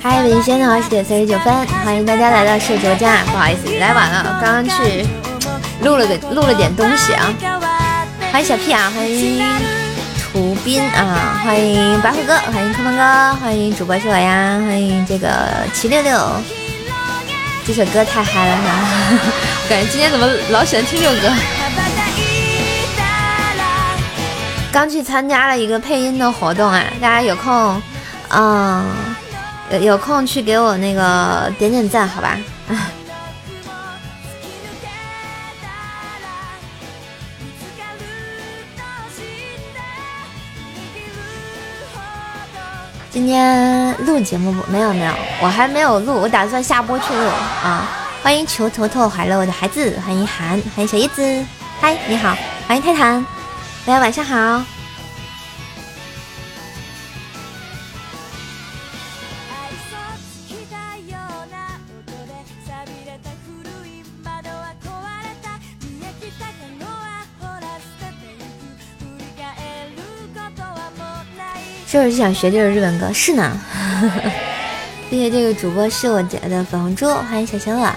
嗨，领先的话是点三十九分，欢迎大家来到社交家。不好意思，来晚了，刚刚去录了个录了点东西啊。欢迎小屁啊，欢迎图斌啊，欢迎白虎哥，欢迎空梦哥，欢迎主播是我呀，欢迎这个七六六。这首歌太嗨了哈，感觉今天怎么老喜欢听这首歌。刚去参加了一个配音的活动啊，大家有空，嗯。有有空去给我那个点点赞，好吧。今天录节目不？没有没有，我还没有录，我打算下播去录啊。欢迎球头头怀了我的孩子，欢迎韩，欢迎小叶子，嗨，你好，欢迎泰坦，大家晚上好。就是想学这首日本歌，是呢。谢谢这个主播是我姐的粉红猪，欢迎小小乐。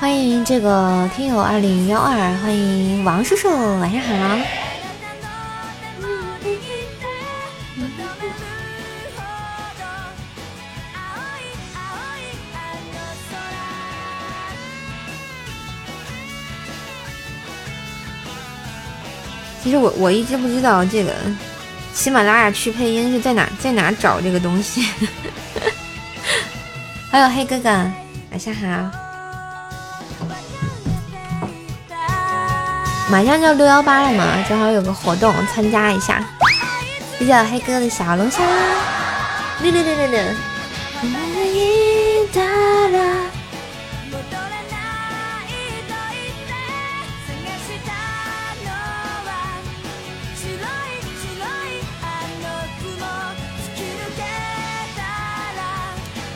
欢迎这个听友二零幺二，欢迎王叔叔，晚上好。其实我我一直不知道这个喜马拉雅去配音是在哪在哪找这个东西。还有黑哥哥，晚上好。马上就六幺八了嘛，正好有个活动，参加一下。谢谢黑哥的小龙虾，六六六六六。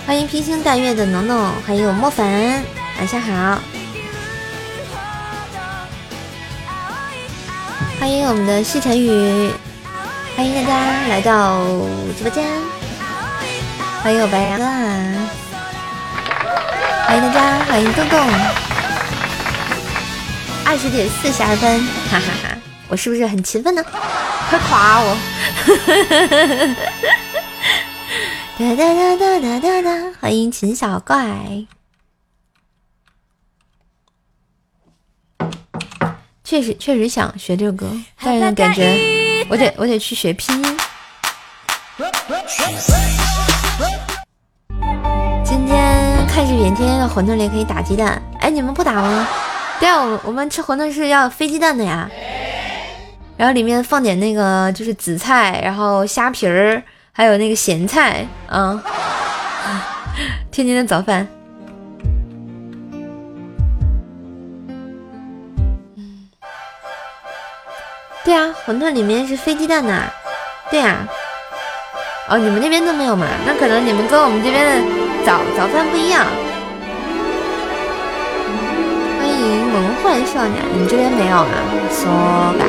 欢迎披星戴月的农农，欢迎我墨凡，晚上好。欢迎我们的西晨雨，欢迎大家来到直播间。欢迎我白羊哥，欢迎大家，欢迎洞洞。二十点四十二分，哈哈哈，我是不是很勤奋呢？快夸我！哒哒哒哒哒哒哒！欢迎秦小怪。确实确实想学这个歌，但是感觉我得我得去学拼音。今天看视频，天天的馄饨里可以打鸡蛋。哎，你们不打吗？对啊，我我们吃馄饨是要飞鸡蛋的呀。然后里面放点那个就是紫菜，然后虾皮儿。还有那个咸菜啊，天津的早饭。对啊，馄饨里面是飞鸡蛋的。对啊，哦，你们那边都没有吗？那可能你们跟我们这边的早早饭不一样。欢迎萌幻少年，你们这边没有啊？说吧。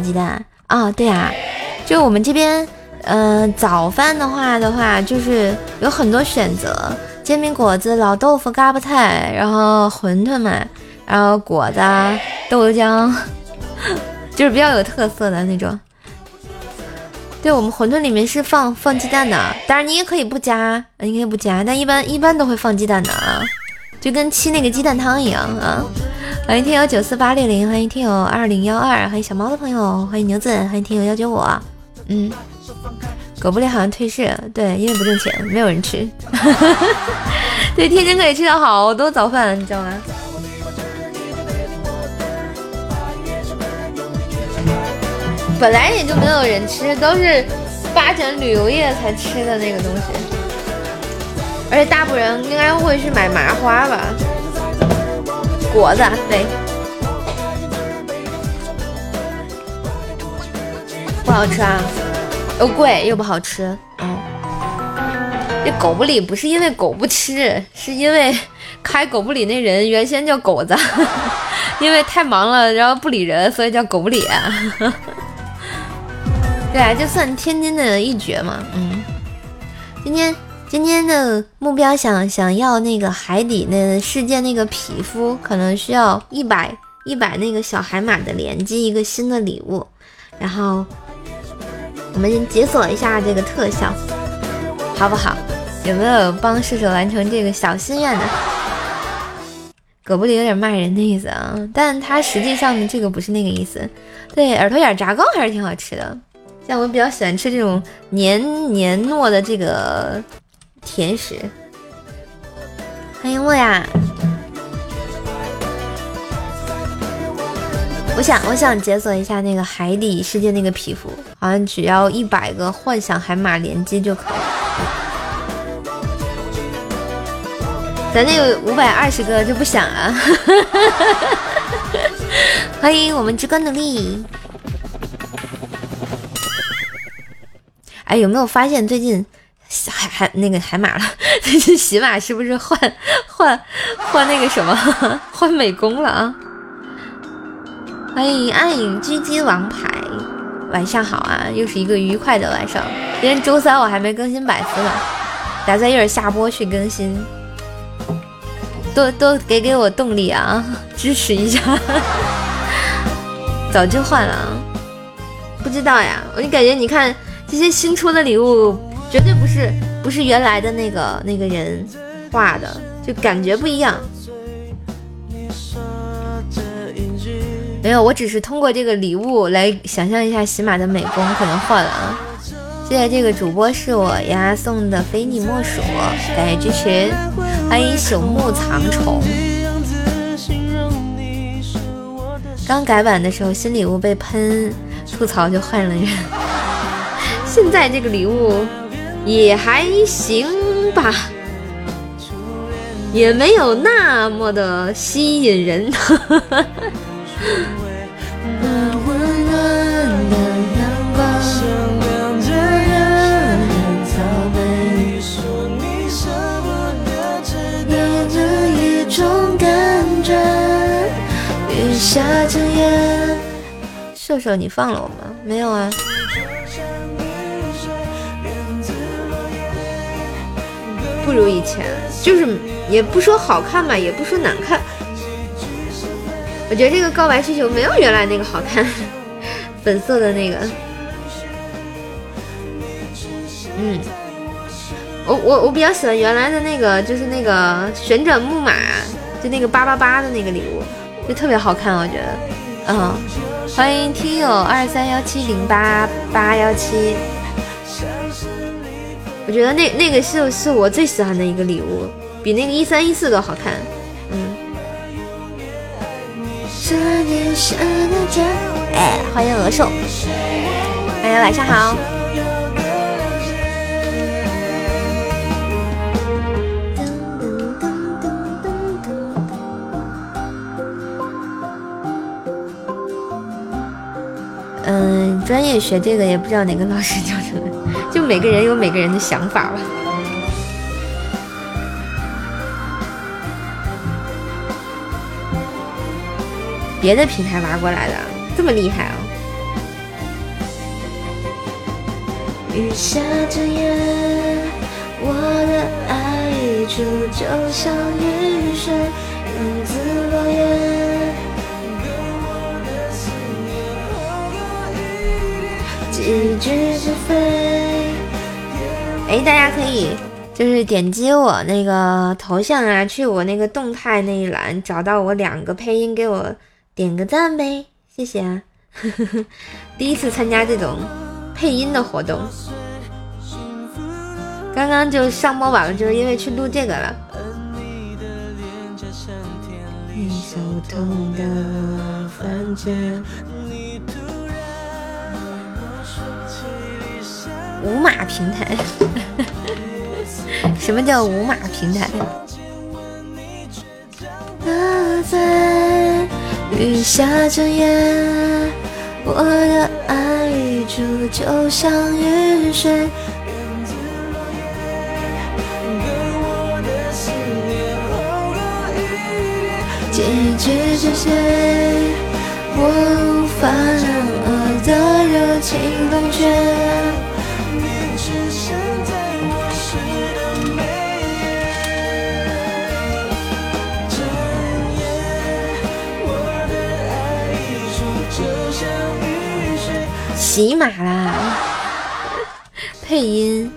鸡蛋啊！对啊，就我们这边，嗯，早饭的话的话，就是有很多选择，煎饼果子、老豆腐、嘎巴菜，然后馄饨嘛，然后果子、豆浆，就是比较有特色的那种。对我们馄饨里面是放放鸡蛋的，当然你也可以不加，你可以不加，但一般一般都会放鸡蛋的啊，就跟沏那个鸡蛋汤一样啊。欢迎听友九四八六零，欢迎听友二零幺二，欢迎小猫的朋友，欢迎牛子，欢迎听友幺九五。嗯，狗不理好像退市，对，因为不挣钱，没有人吃。对，天津可以吃到好多早饭，你知道吗？本来也就没有人吃，都是发展旅游业才吃的那个东西。而且大部分人应该会去买麻花吧。果子对，不好吃啊，又贵又不好吃。嗯，这狗不理不是因为狗不吃，是因为开狗不理那人原先叫狗子，因为太忙了，然后不理人，所以叫狗不理。对啊，就算天津的一绝嘛。嗯，今天。今天的目标想想要那个海底的世界那个皮肤，可能需要一百一百那个小海马的连击一个新的礼物，然后我们解锁一下这个特效，好不好？有没有帮射手完成这个小心愿的？狗不理有点骂人的意思啊，但它实际上的这个不是那个意思。对，耳朵眼炸糕还是挺好吃的，像我比较喜欢吃这种黏黏糯的这个。甜食，欢迎我呀！我想，我想解锁一下那个海底世界那个皮肤，好像只要一百个幻想海马连击就可以。咱那个五百二十个就不想啊！欢迎我们之歌努力。哎，有没有发现最近？海海那个海马了，这喜马是不是换换换那个什么换美工了啊？欢迎暗影狙击王牌，晚上好啊，又是一个愉快的晚上。今天周三我还没更新百思呢，打算一会儿下播去更新，多多给给我动力啊，支持一下。早就换了啊，不知道呀，我就感觉你看这些新出的礼物。绝对不是不是原来的那个那个人画的，就感觉不一样。没有，我只是通过这个礼物来想象一下喜马的美工可能换了啊。谢谢这个主播是我呀送的非你莫属，感谢支持，欢迎朽木藏虫。刚改版的时候新礼物被喷吐槽就换了人，现在这个礼物。也还行吧，也没有那么的吸引人。射手，你放了我吗？没有啊。不如以前，就是也不说好看吧，也不说难看。我觉得这个告白气球没有原来那个好看，粉色的那个。嗯，我我我比较喜欢原来的那个，就是那个旋转木马，就那个八八八的那个礼物，就特别好看，我觉得。嗯，欢迎听友二三幺七零八八幺七。我觉得那那个是是我最喜欢的一个礼物，比那个一三一四都好看。嗯。哎，欢迎鹅兽，大家晚上好。嗯，专业学这个也不知道哪个老师教出来。就每个人有每个人的想法吧。别的平台挖过来的，这么厉害啊！雨下着夜，我的爱溢出，就像雨水，影子落叶。几句是非。哎，大家可以就是点击我那个头像啊，去我那个动态那一栏，找到我两个配音，给我。点个赞呗，谢谢啊！第一次参加这种配音的活动，刚刚就上播晚了，就是因为去录这个了。五马平台，什么叫五马平台？雨下着夜，我的爱就像雨水。我无法让我的热情冷却。喜马啦，配音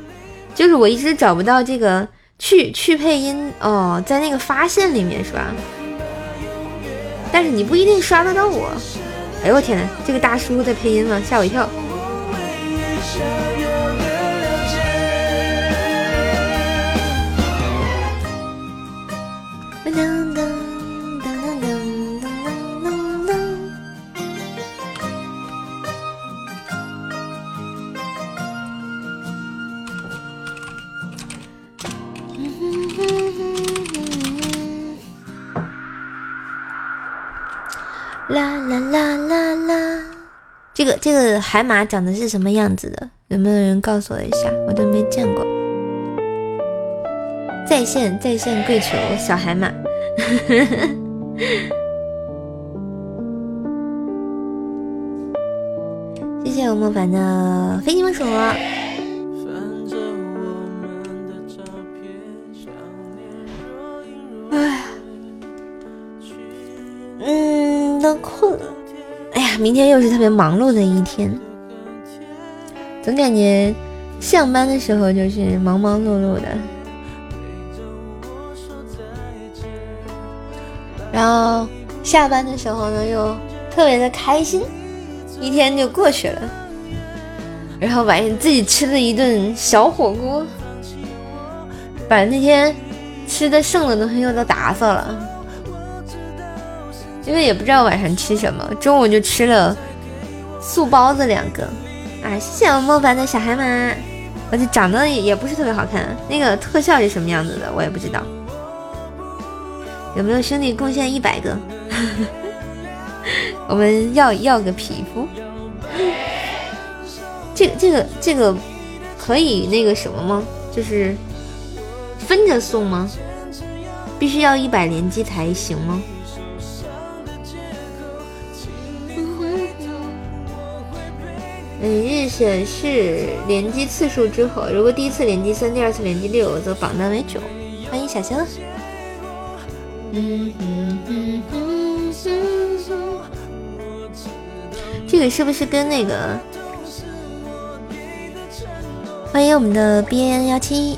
就是我一直找不到这个去去配音哦，在那个发现里面是吧？但是你不一定刷得到我。哎呦我天呐，这个大叔在配音吗？吓我一跳。这个海马长得是什么样子的？有没有人告诉我一下？我都没见过。在线在线跪求小海马，谢谢我莫凡的飞机魔术。明天又是特别忙碌的一天，总感觉上班的时候就是忙忙碌碌的，然后下班的时候呢又特别的开心，一天就过去了，然后晚上自己吃了一顿小火锅，把那天吃的剩的东西又都打扫了。因为也不知道晚上吃什么，中午就吃了素包子两个。啊，谢谢我莫凡的小海马，而且长得也也不是特别好看。那个特效是什么样子的，我也不知道。有没有兄弟贡献一百个？我们要要个皮肤。这个这个这个可以那个什么吗？就是分着送吗？必须要一百连击才行吗？每日显示连击次数之和，如果第一次连击三，第二次连击六，则榜单为九。欢迎小香。这个是不是跟那个？欢迎我们的 B N 幺七。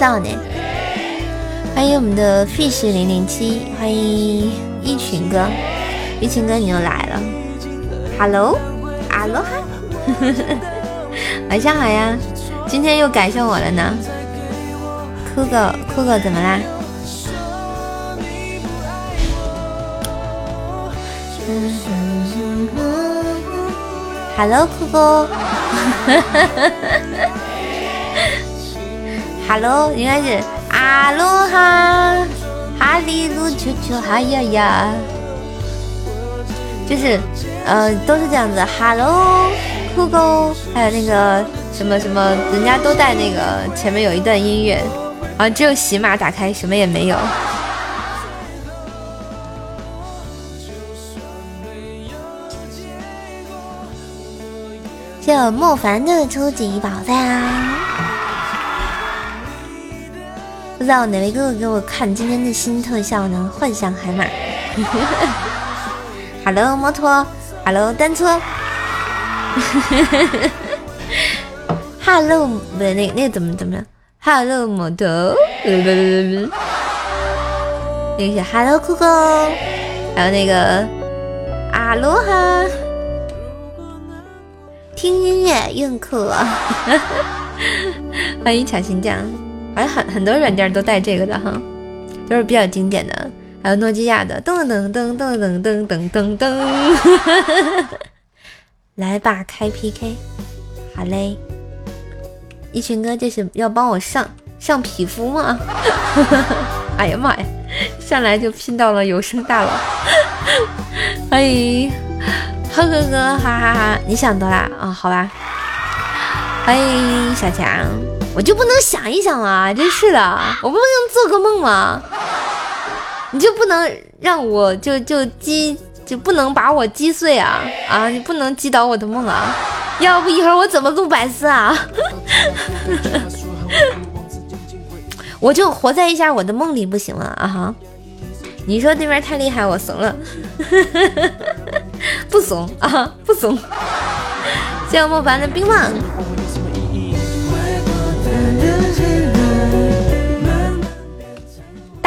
道呢。欢迎我们的 fish 零零七，欢迎一群哥，一群哥你又来了，Hello，阿罗哈，晚上好呀，今天又赶上我了呢，酷狗酷狗怎么啦？Hello，酷狗，Hello，应该是阿罗哈，哈利路球球，哈呀呀，就是呃，都是这样子。Hello，酷狗，还有那个什么什么，人家都带那个前面有一段音乐，啊，只有喜马打开，什么也没有。谢莫凡的初级宝藏，不知道哪位哥哥给我看今天的新特效呢？幻想海马，Hello 摩托，Hello 单车，Hello 不对，那那个怎么怎么样？Hello 摩托，那个是 Hello 酷狗，还有那个阿罗哈。听音乐用酷，欢迎巧心酱，好像很很多软件都带这个的哈，都是比较经典的。还有诺基亚的，噔噔噔噔噔噔噔噔噔，来吧，开 PK，好嘞，一群哥这是要帮我上上皮肤吗？哎呀妈呀，上来就拼到了有声大佬，欢迎。呵呵呵，哈哈哈！你想多啦啊？好吧，欢迎小强，我就不能想一想啊？真是的，我不能做个梦吗？你就不能让我就就击就不能把我击碎啊啊！你不能击倒我的梦啊！要不一会儿我怎么录百思啊？我就活在一下我的梦里不行了啊哈！你说对面太厉害，我怂了。不怂啊，不怂！谢谢莫凡的冰棒。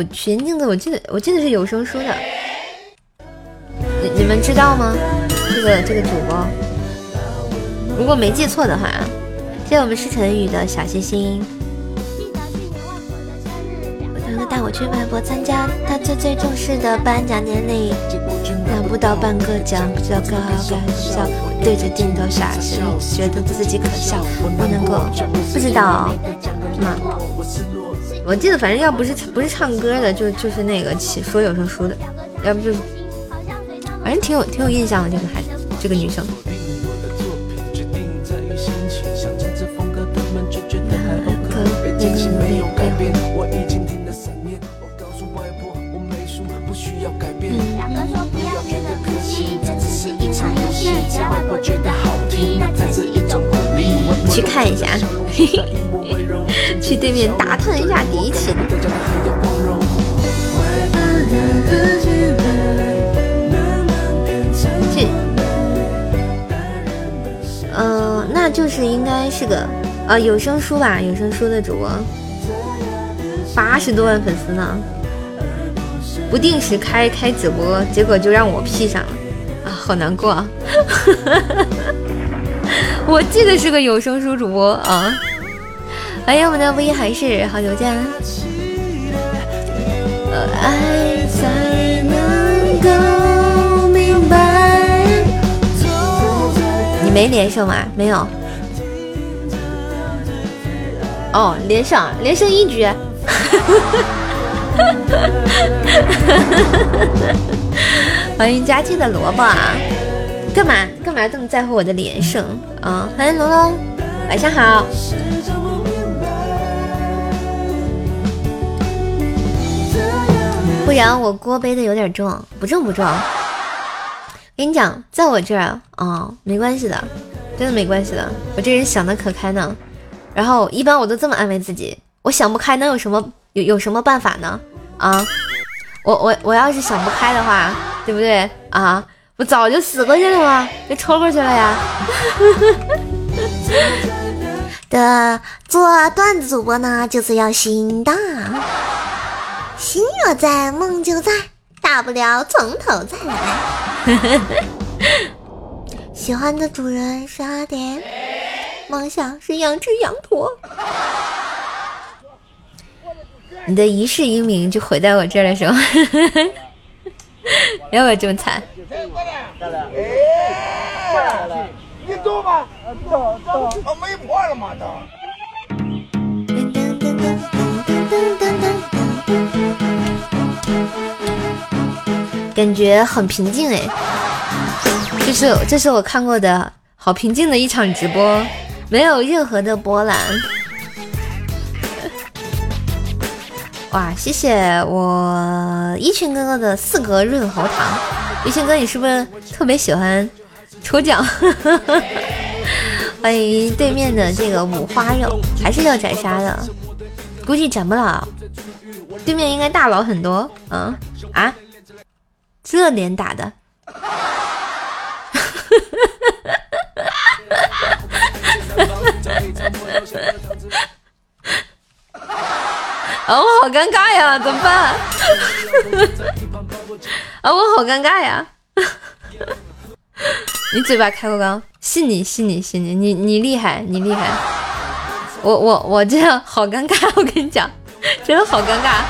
我全镜子，我记得，我记得是有声书的，你你们知道吗？这个这个主播，如果没记错的话，谢谢我们是晨宇的小心心。我堂哥带我去外婆参加他最最重视的颁奖典礼。拿不到半个奖，不知道该不该笑。对着镜头傻笑，觉得自己可笑。不能够不知道吗？我记得，反正要不是不是唱歌的，就就是那个说有声书的，要不就反正挺有挺有印象的这个孩子，这个女生。去看一下，去对面打探一下敌情。这，嗯，那就是应该是个呃有声书吧，有声书的主播，八十多万粉丝呢，不定时开开直播，结果就让我 P 上了，啊，好难过。啊。我记得是个有声书主播啊！欢迎我们的微还是好久见。爱才能够明白。你没连胜吗？没有。哦，连胜，连胜一局。欢迎佳期的萝卜啊！干嘛干嘛这么在乎我的连胜啊？欢迎龙龙，晚上好。不然我锅背的有点重，不重不重。跟你讲，在我这儿啊，没关系的，真的没关系的。我这人想的可开呢。然后一般我都这么安慰自己：我想不开，能有什么有有什么办法呢？啊，我我我要是想不开的话，对不对啊？我早就死过去了吗？就抽过去了呀。的做段子主播呢，就是要心大，心若在，梦就在，大不了从头再来。喜欢的主人十二点，梦想是养只羊驼。你的一世英名就毁在我这儿了，是吗？要不要这么惨？你走吧，走走，我没破了吗？都。感觉很平静哎，这是这是我看过的好平静的一场直播，没有任何的波澜。哇，谢谢我一群哥哥的四格润喉糖。一群哥，你是不是特别喜欢抽奖？欢迎对面的这个五花肉，还是要斩杀的，估计斩不了。对面应该大佬很多，嗯啊，这脸打的。啊，我好尴尬呀，怎么办？啊，我好尴尬呀！你嘴巴开过刚，信你，信你，信你，你你厉害，你厉害！我我我这样好尴尬，我跟你讲，真的好尴尬。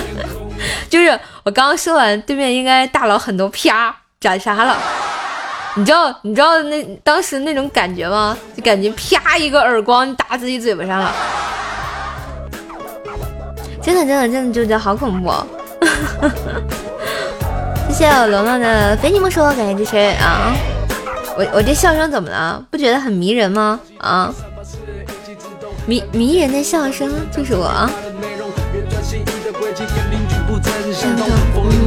就是我刚刚说完，对面应该大佬很多，啪斩杀了。你知道你知道那当时那种感觉吗？就感觉啪一个耳光打自己嘴巴上了。真的真的真的就觉得好恐怖！谢谢我龙龙的非你莫属，感谢支持啊！我我这笑声怎么了？不觉得很迷人吗？啊，迷迷人的笑声就是我。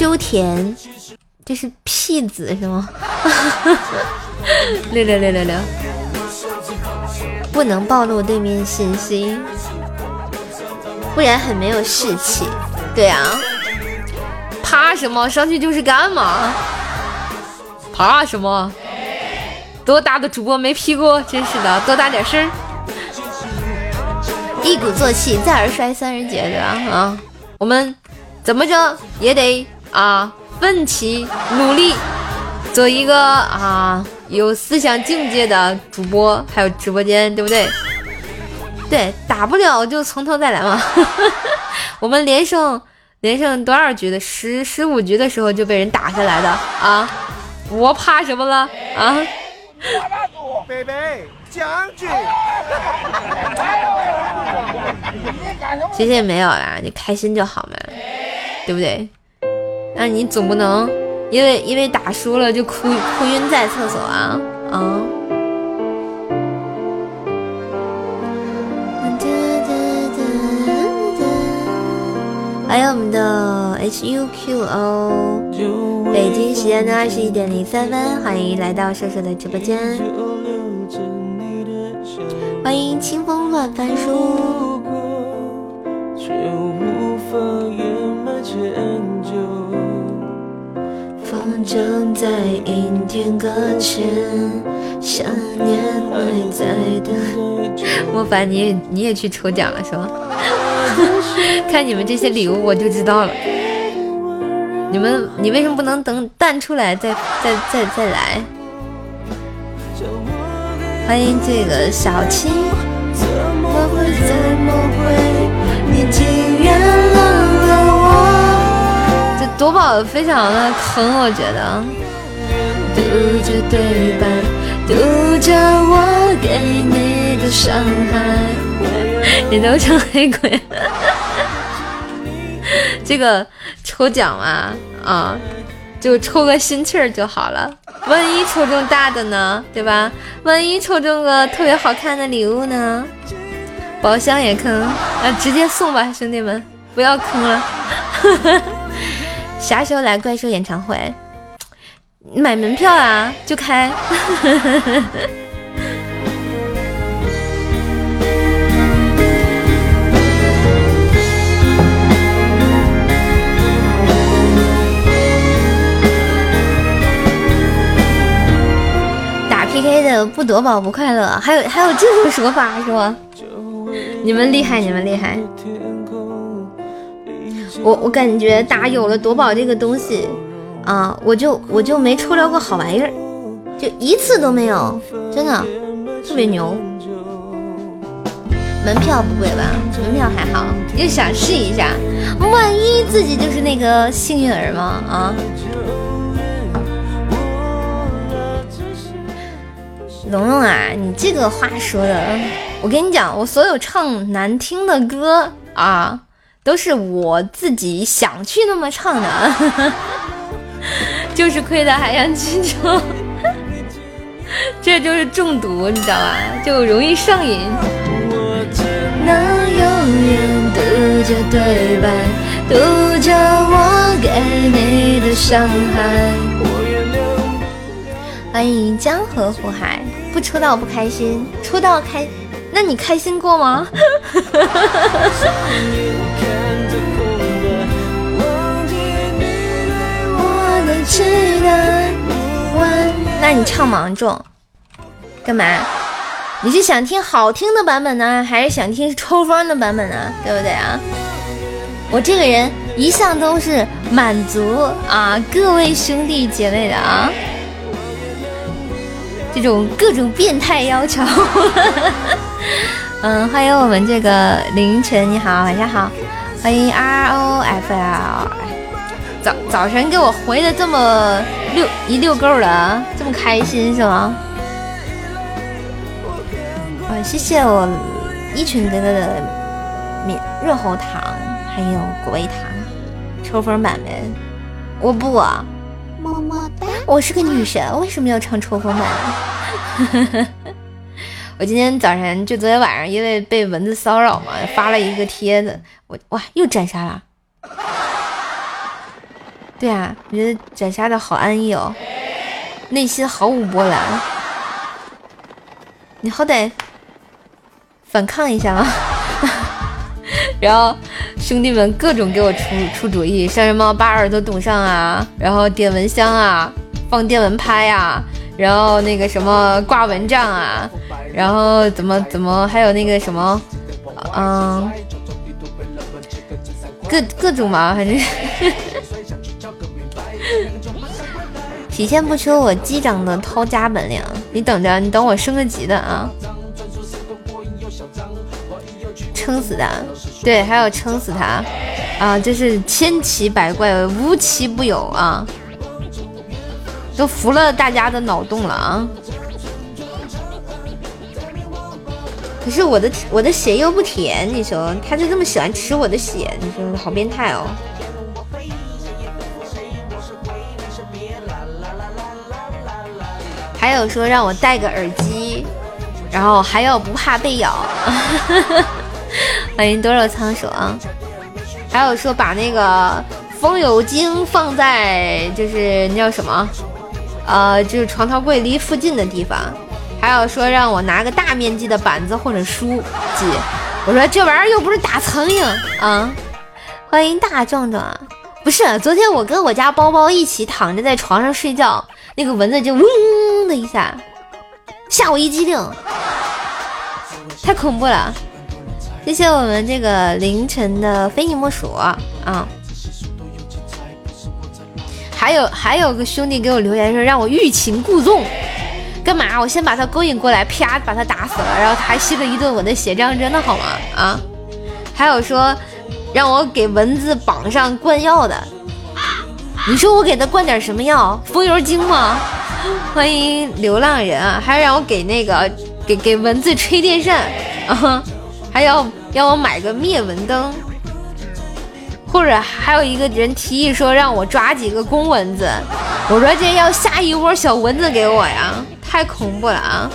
秋田，这是屁子是吗？六六六六六，不能暴露对面信息。不然很没有士气，对啊，怕什么？上去就是干嘛？怕什么？多大的主播没 P 过？真是的，多大点事儿？一鼓作气，再而衰，三而竭，对吧？啊，我们怎么着也得啊，奋起努力，做一个啊有思想境界的主播，还有直播间，对不对？对，打不了就从头再来嘛。我们连胜连胜多少局的？十十五局的时候就被人打下来的啊！我怕什么了啊？贝贝将军，谢谢没有啦，你开心就好嘛，对不对？那你总不能因为因为打输了就哭哭晕在厕所啊啊！还有我们的 H U Q O，北京时间的二十一点零三分，欢迎来到瘦瘦的直播间，欢迎清风乱翻书。筝在阴天搁浅，想念还在等。莫凡，你也你也去抽奖了是吗？看你们这些礼物我就知道了。你们，你为什么不能等蛋出来再再再再来？欢迎这个小青。这夺宝非常的坑，我觉得。读着对白，读着我给你的伤害，你都成黑鬼。这个抽奖嘛，啊，就抽个心气儿就好了。万一抽中大的呢，对吧？万一抽中个特别好看的礼物呢？宝箱也坑，啊，直接送吧，兄弟们，不要坑了。啥时候来怪兽演唱会？买门票啊，就开。打 PK 的不夺宝不快乐，还有还有这种说法是吗？你们厉害，你们厉害。我我感觉打有了夺宝这个东西。啊，我就我就没抽着过好玩意儿，就一次都没有，真的特别牛。门票不贵吧？门票还好，就想试一下，万一自己就是那个幸运儿吗？啊！龙龙啊，你这个话说的，我跟你讲，我所有唱难听的歌啊，都是我自己想去那么唱的。就是亏他还想去抽，这就是中毒，你知道吧？就容易上瘾。欢迎江河湖海，不抽到不开心，抽到开，那你开心过吗？那你唱芒种干嘛？你是想听好听的版本呢，还是想听抽风的版本呢？对不对啊？我这个人一向都是满足啊各位兄弟姐妹的啊，这种各种变态要求。嗯，欢迎我们这个凌晨，你好，晚上好，欢迎 R O F L。早早晨给我回的这么溜一溜够了，这么开心是吗？啊，谢谢我一群哥哥的免润喉糖，还有果味糖，抽风版呗。我不，么么哒。我是个女神，为什么要唱抽风版？我今天早晨就昨天晚上，因为被蚊子骚扰嘛，发了一个帖子。我哇，又斩杀了。对啊，我觉得斩杀的好安逸哦，内心毫无波澜。你好歹反抗一下嘛！然后兄弟们各种给我出出主意，像什么把耳朵堵上啊，然后点蚊香啊，放电蚊拍啊，然后那个什么挂蚊帐啊，然后怎么怎么还有那个什么，嗯，各各种嘛，反正。体现不出我机长的掏家本领，你等着，你等我升个级的啊！撑死他，对，还要撑死他啊！这是千奇百怪，无奇不有啊！都服了大家的脑洞了啊！可是我的我的血又不甜，你说他就这么喜欢吃我的血，你说好变态哦！还有说让我戴个耳机，然后还要不怕被咬。欢迎多肉仓鼠啊！还有说把那个风油精放在就是那叫什么？呃，就是床头柜离附近的地方。还有说让我拿个大面积的板子或者书记。我说这玩意儿又不是打苍蝇啊！欢迎大壮壮，不是昨天我跟我家包包一起躺着在床上睡觉。那个蚊子就嗡一下，吓我一激灵，太恐怖了！谢谢我们这个凌晨的非你莫属啊！还有还有个兄弟给我留言说让我欲擒故纵，干嘛？我先把他勾引过来，啪把他打死了，然后他还吸了一顿我的血，这样真的好吗？啊？还有说让我给蚊子绑上灌药的，你说我给他灌点什么药？风油精吗？欢迎流浪人啊！还让我给那个给给蚊子吹电扇啊！还要要我买个灭蚊灯，或者还有一个人提议说让我抓几个公蚊子，我说这要下一窝小蚊子给我呀，太恐怖了啊！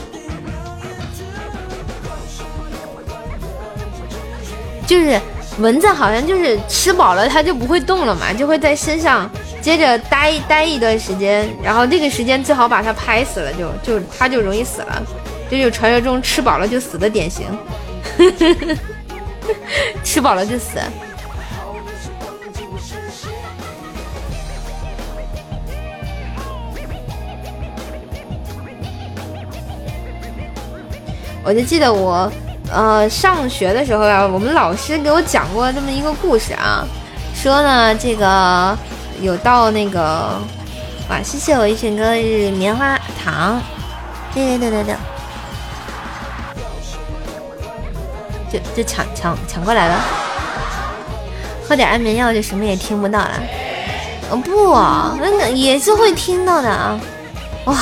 就是蚊子好像就是吃饱了它就不会动了嘛，就会在身上接着待待一段时间，然后这个时间最好把它拍死了，就就它就容易死了，这就传说中吃饱了就死的典型。吃饱了就死。我就记得我，呃，上学的时候呀，我们老师给我讲过这么一个故事啊，说呢，这个有到那个，哇，谢谢我一群哥日棉花糖，对对对对对。就就抢抢抢过来了，喝点安眠药就什么也听不到了。哦不，那个也是会听到的啊！哇，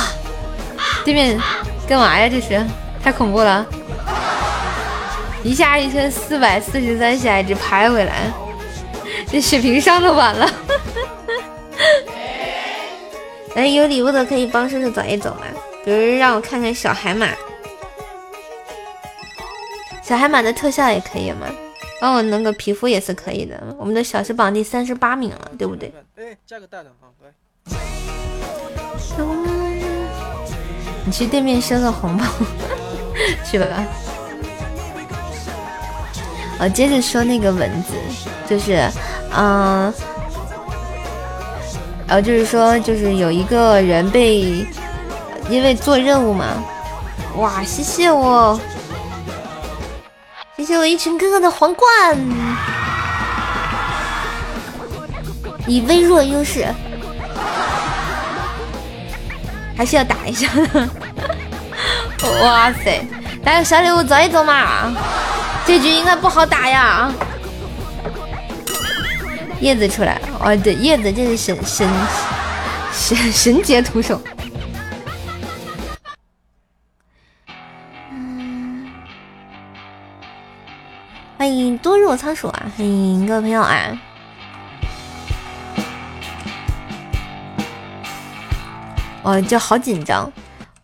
对面干嘛呀？这是太恐怖了！一下一千四百四十三血值拍回来，这血瓶上的完了。哎，有礼物的可以帮叔叔走一走吗？比如让我看看小海马。小海马的特效也可以吗？帮我弄个皮肤也是可以的。我们的小时榜第三十八名了，对不对？哎，加个大的啊，对。你去对面收个红包，去吧。我接着说那个文字，就是，嗯，然后就是说，就是有一个人被因为做任务嘛，哇，谢谢我。谢谢我一群哥哥的皇冠，以微弱优势，还是要打一下的。哇塞，来个小礼物走一走嘛，这局应该不好打呀。叶子出来，哦对，叶子这是神神神神杰徒手。欢迎多肉仓鼠啊！欢迎各位朋友啊！哦，就好紧张，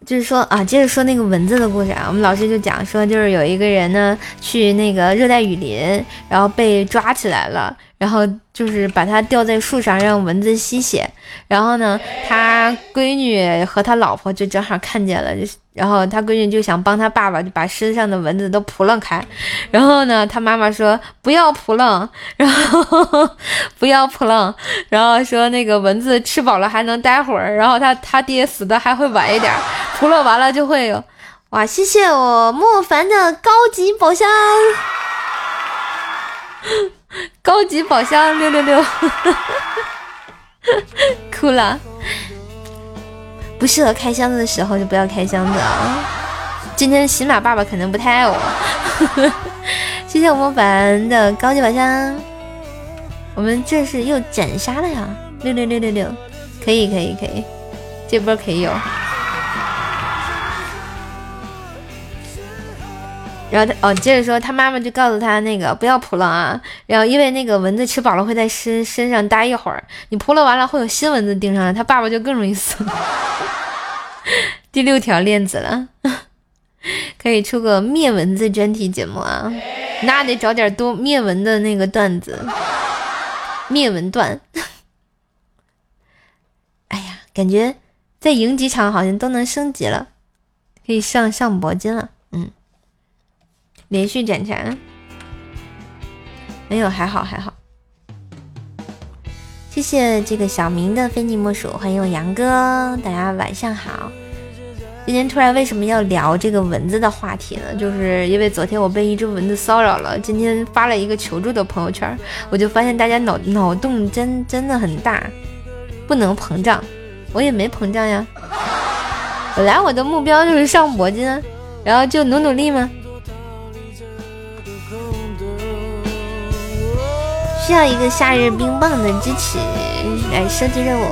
就是说啊，接着说那个蚊子的故事啊。我们老师就讲说，就是有一个人呢，去那个热带雨林，然后被抓起来了。然后就是把他吊在树上，让蚊子吸血。然后呢，他闺女和他老婆就正好看见了，就然后他闺女就想帮他爸爸，就把身上的蚊子都扑棱开。然后呢，他妈妈说不要扑棱，然后不要扑棱，然后说那个蚊子吃饱了还能待会儿。然后他他爹死的还会晚一点，扑棱完了就会有。哇，谢谢我莫凡的高级宝箱。高级宝箱六六六，哭了。不适合开箱子的时候就不要开箱子啊。今天喜马爸爸可能不太爱我。谢谢我莫凡的高级宝箱。我们这是又斩杀了呀！六六六六六，可以可以可以，这波可以有。然后他哦，接着说，他妈妈就告诉他那个不要扑了啊。然后因为那个蚊子吃饱了会在身身上待一会儿，你扑了完了会有新蚊子盯上来，他爸爸就更容易死了。第六条链子了，可以出个灭蚊子专题节目啊，那得找点多灭蚊的那个段子，灭蚊段。哎呀，感觉再赢几场好像都能升级了，可以上上铂金了，连续检查，没有，还好还好。谢谢这个小明的非你莫属，欢迎我杨哥，大家晚上好。今天突然为什么要聊这个蚊子的话题呢？就是因为昨天我被一只蚊子骚扰了，今天发了一个求助的朋友圈，我就发现大家脑脑洞真真的很大，不能膨胀，我也没膨胀呀。本来我的目标就是上铂金，然后就努努力嘛。需要一个夏日冰棒的支持来设置任务。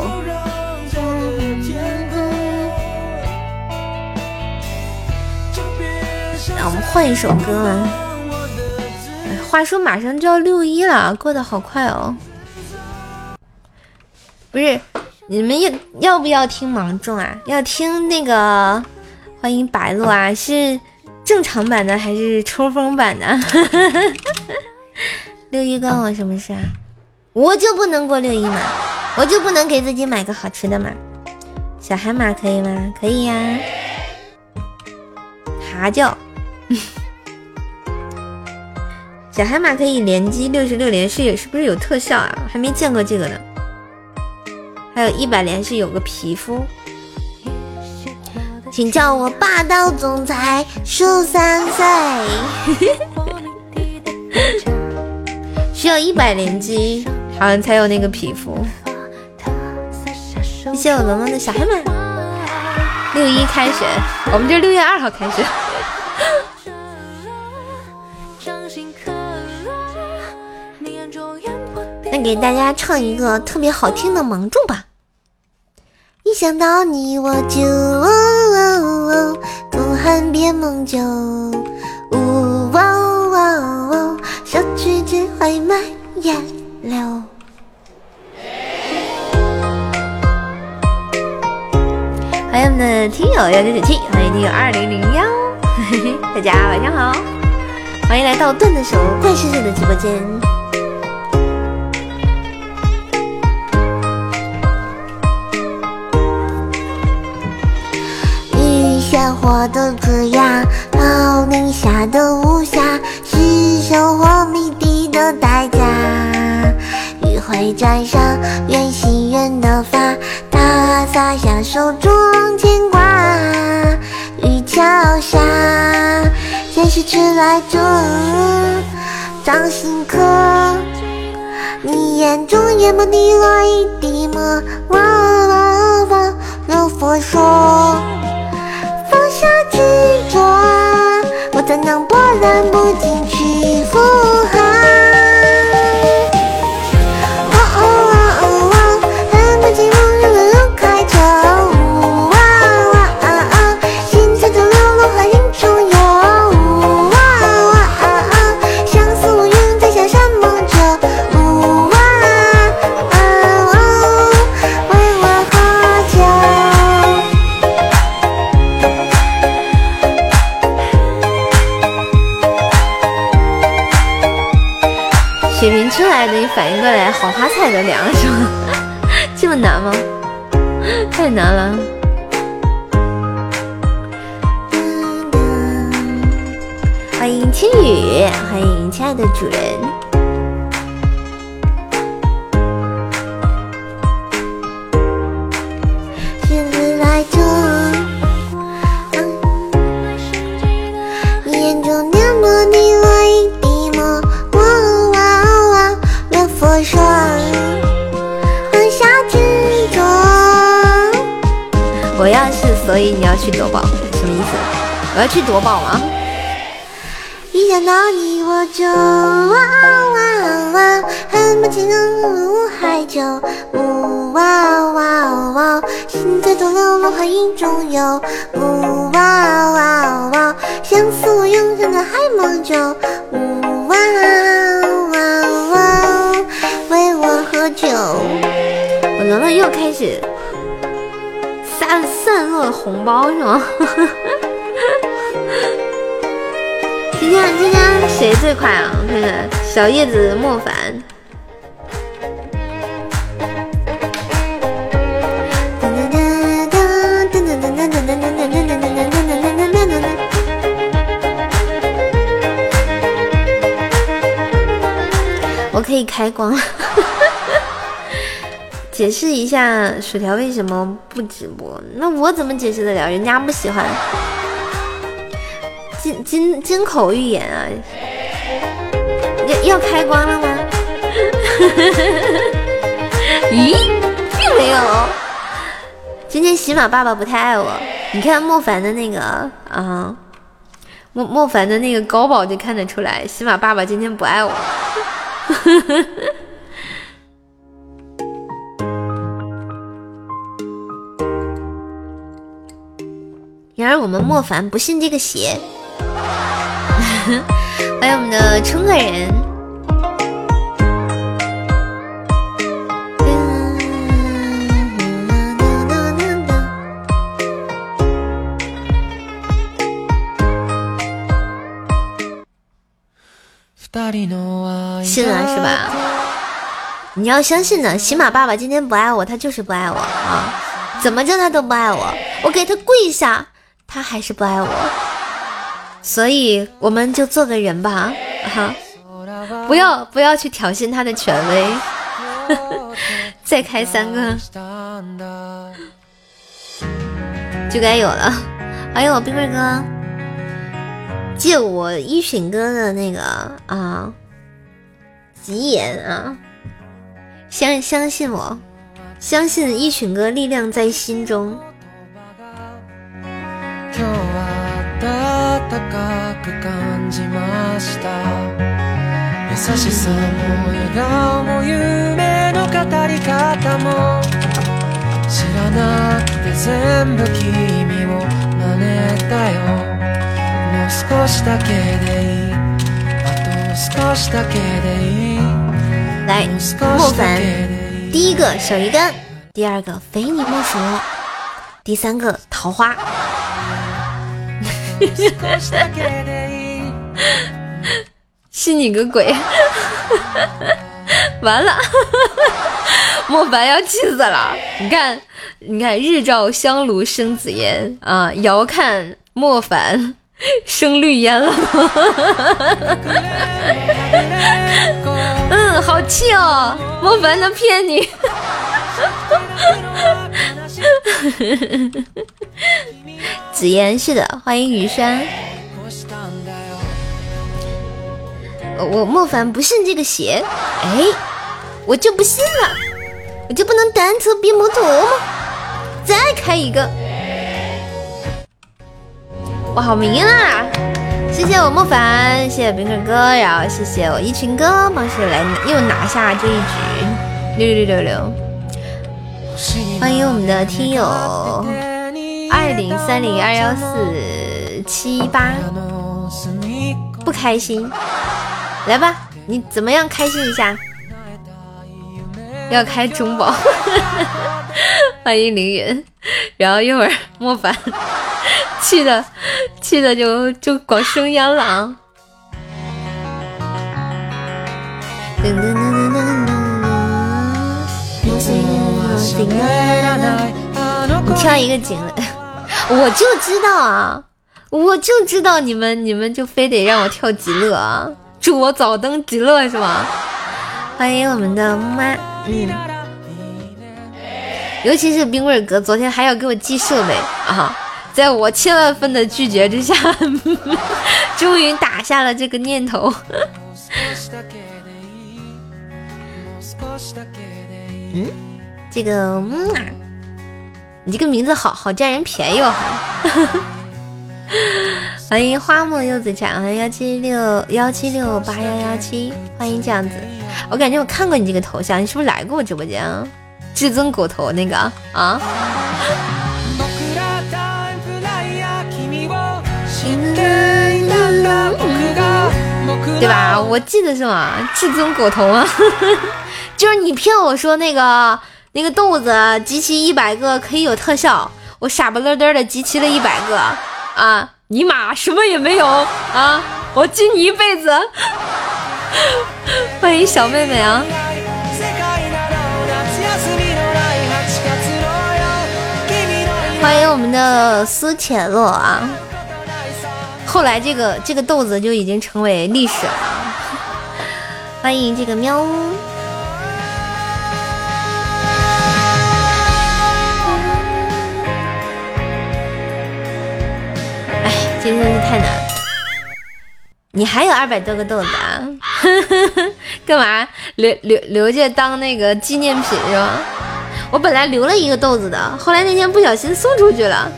我们换一首歌啊！话说马上就要六一了，过得好快哦。不是，你们要要不要听芒种啊？要听那个欢迎白鹿啊？是正常版的还是抽风版的？六一关我什么事啊？我就不能过六一吗？我就不能给自己买个好吃的吗？小海马可以吗？可以呀。哈叫。小海马可以连击六十六连，是有是不是有特效啊？还没见过这个呢。还有一百连是有个皮肤，请叫我霸道总裁十三岁。需要一百连击，好像才有那个皮肤。谢谢我萌萌的小黑马。六一开学，我们这六月二号开学。那给大家唱一个特别好听的芒种吧。一想到你我就不恨别梦久，指只会满眼流。欢迎我们的听友幺九九七，欢迎听友二零零幺，大家晚上好，欢迎来到段子手怪世界的直播间。鲜活的枝桠，草泥下的无暇，是收获谜的代价。余晖沾上远行人的发，他洒下手中牵挂。雨桥下，前世迟来者，掌心刻，你眼中淹没滴落一滴墨。有佛说放。下执着，我怎能波澜不惊去附和血瓶出来，等你？反应过来，好花菜的凉了是吗？这么难吗？太难了。欢迎青雨，欢迎亲爱的主人。所以你要去夺宝，什么意思？我要去夺宝吗？一想到你我就哇哇哇，恨不起怒海酒，呜哇哇哇，心在东流，落花影中游，呜哇哇哇，相思我用尽的海梦酒，呜哇哇哇，为我喝酒。我能不能又开始？红包是吗？今天今天谁最快啊？我看看，小叶子莫凡。我可以开光。解释一下薯条为什么不直播？那我怎么解释得了？人家不喜欢，金金金口玉言啊！要要开光了吗？咦，并没有。今天喜马爸爸不太爱我，你看莫凡的那个啊，莫莫凡的那个高保就看得出来，喜马爸爸今天不爱我。我们莫凡不信这个邪。欢迎我们的冲客人。信了是吧？你要相信的，喜马爸爸今天不爱我，他就是不爱我啊！怎么叫他都不爱我，我给他跪下，他还是不爱我。所以我们就做个人吧，哈！不要不要去挑衅他的权威。再开三个，就该有了。欢迎我冰棍哥。借我一品哥的那个啊吉言啊，相相信我，相信一群哥力量在心中。かく感じました。優しさも笑顔も夢の語り方も。知らなくて全部君を真似たよ。もう少しだけでいい。あと少しだけでいい。来もう少しだけでいい。第一个手一根第二个肥你莫属。第三个桃花。信你个鬼！完了，莫凡要气死了！你看，你看，日照香炉生紫烟啊，遥看莫凡。生绿烟了，嗯，好气哦！莫凡他骗你，紫嫣是的，欢迎雨山。我莫凡不信这个邪，哎，我就不信了，我就不能单车变摩托吗？再开一个。我好迷啦！谢谢我莫凡，谢谢冰棍哥，然后谢谢我一群哥，帮是来又拿下这一局，六六六六六。欢迎我们的听友二零三零二幺四七八，不开心，来吧，你怎么样开心一下？要开中宝，欢迎凌云，然后一会儿莫凡。气的，气的就就光生烟了啊！你跳一个井，我就知道啊，我就知道你们你们就非得让我跳极乐啊！祝我早登极乐是吗？欢迎我们的妈，嗯，尤其是冰棍哥，昨天还要给我寄设备啊！在我千万分的拒绝之下，终于打下了这个念头。嗯，这个嗯，你这个名字好好占人便宜哦。欢迎花木柚子酱，欢迎幺七六幺七六八幺幺七，欢迎这样子。我感觉我看过你这个头像，你是不是来过我直播间啊？至尊狗头那个啊？对吧？我记得是吗？至尊狗头啊，就是你骗我说那个那个豆子集齐一百个可以有特效，我傻不愣登的集齐了一百个啊！尼玛，什么也没有啊！我敬你一辈子。欢迎小妹妹啊！欢迎我们的苏浅洛啊！后来这个这个豆子就已经成为历史了。欢迎这个喵。真的是太难。你还有二百多个豆子啊？干嘛留留留着当那个纪念品是吧？我本来留了一个豆子的，后来那天不小心送出去了。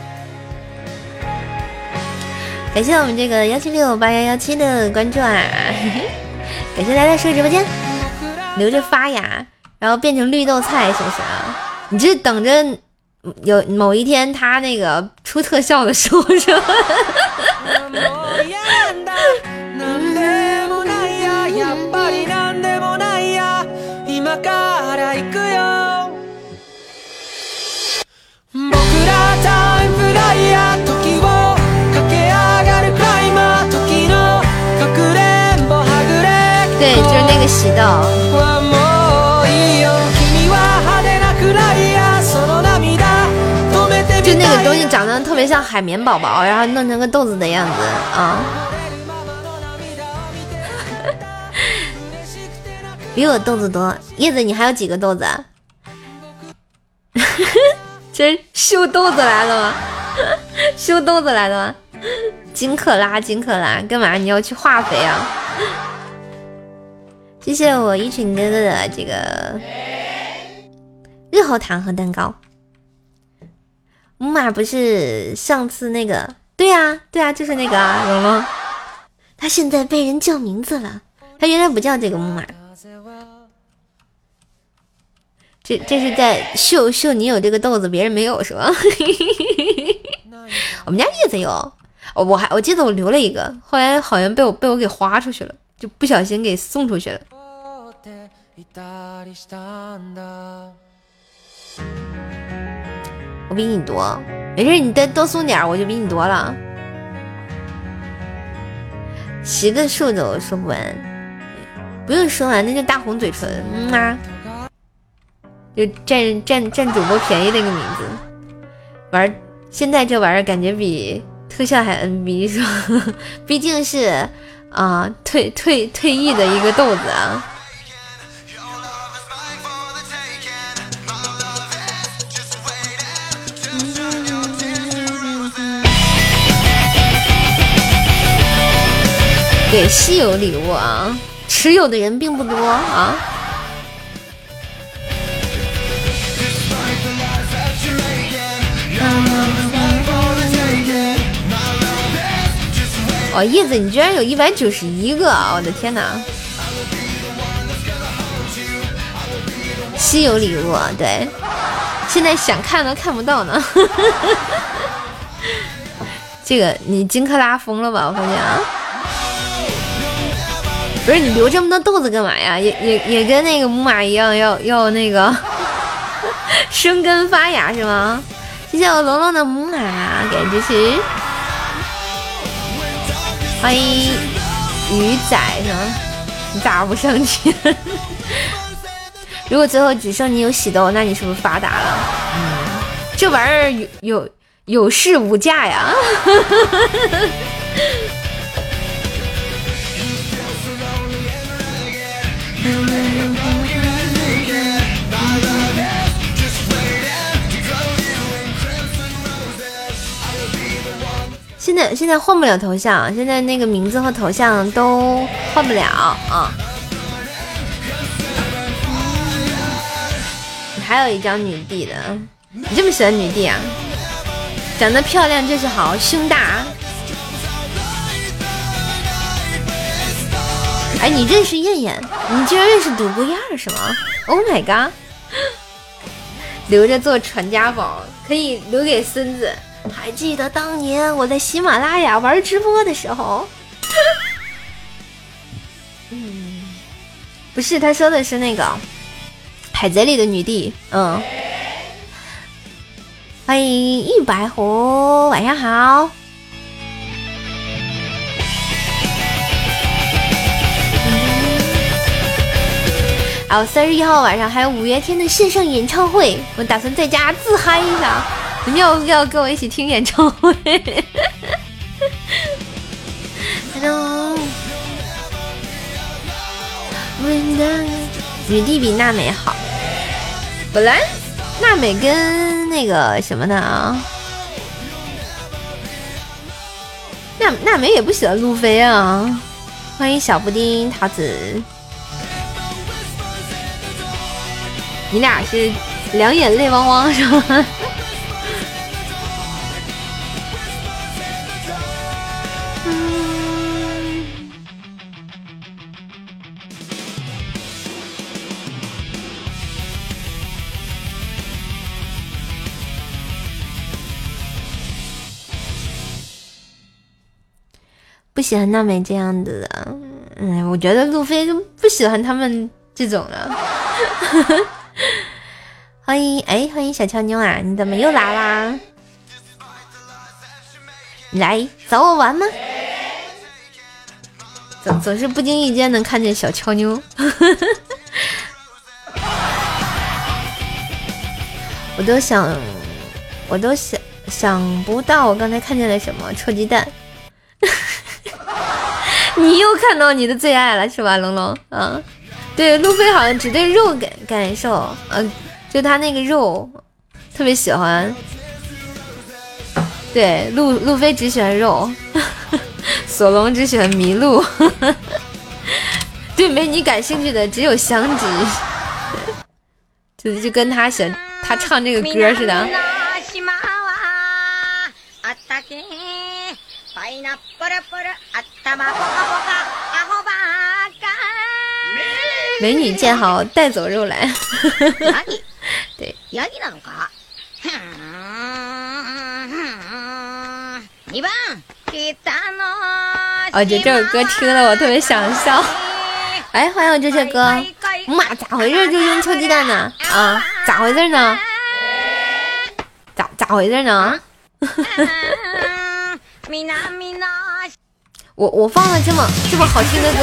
感谢我们这个幺七六八幺幺七的关注啊！感谢来到叔直播间，留着发芽，然后变成绿豆菜，是不是啊？你这等着。有某一天他那个出特效的时候是吧？对，就是那个喜豆。东西长得特别像海绵宝宝，然后弄成个豆子的样子啊！比我豆子多，叶子你还有几个豆子？这秀豆子来了吗？秀豆子来了吗？金克拉，金克拉，干嘛？你要去化肥啊？谢谢我一群哥哥的这个日后糖和蛋糕。木马不是上次那个？对呀，对呀，就是那个啊，龙龙。他现在被人叫名字了，他原来不叫这个木马。这这是在秀秀你有这个豆子，别人没有是吧？我们家叶子有，我还我记得我留了一个，后来好像被我被我给花出去了，就不小心给送出去了。我比你多，没事，你再多送点，我就比你多了。十个数都说不完，不用说完，那就大红嘴唇，嗯啊，就占占占主播便宜的一个名字。玩现在这玩意儿，感觉比特效还 NB 是吧？毕竟是啊，退退退役的一个豆子啊。对，稀有礼物啊，持有的人并不多啊。哦，叶子，你居然有一百九十一个！我的天哪！稀有礼物，对，现在想看都看不到呢。这个你金克拉疯了吧？我发现啊。不是你留这么多豆子干嘛呀？也也也跟那个木马一样，要要那个 生根发芽是吗？谢谢我龙龙的木马，感谢支持。欢迎鱼仔是吗？你咋不上去？如果最后只剩你有喜豆，那你是不是发达了？嗯，这玩意儿有有有市无价呀。现在现在换不了头像，现在那个名字和头像都换不了啊。还有一张女帝的，你这么喜欢女帝啊？长得漂亮就是好，胸大。哎，你认识燕燕？你居然认识独孤雁是吗？Oh my god！留着做传家宝，可以留给孙子。还记得当年我在喜马拉雅玩直播的时候，嗯，不是，他说的是那个海贼里的女帝。嗯，欢迎一白狐，晚上好。啊，三十一号晚上还有五月天的线上演唱会，我打算在家自嗨一下。你们要不要跟我一起听演唱会？Hello，女帝比娜美好。本来娜美跟那个什么的啊，娜娜美也不喜欢路飞啊。欢迎小布丁桃子，你俩是两眼泪汪汪是吗？喜欢娜美这样子的，嗯，我觉得路飞就不喜欢他们这种的。欢迎，哎，欢迎小俏妞啊，你怎么又来啦？来找我玩吗？总总是不经意间能看见小俏妞，我都想，我都想想不到我刚才看见了什么，臭鸡蛋。你又看到你的最爱了是吧，龙龙？嗯，对，路飞好像只对肉感感受，嗯，就他那个肉特别喜欢。对，路路飞只喜欢肉，索隆只喜欢麋鹿。对美女感兴趣的只有香吉，就就跟他喜欢他唱这个歌似的。美女见好带走肉来。对。哦，就这首歌听了我特别想笑。哎，欢迎这些歌。妈，咋回事？就扔臭鸡蛋呢？啊，咋回事呢？咋咋回事呢？我我放了这么这么好听的歌，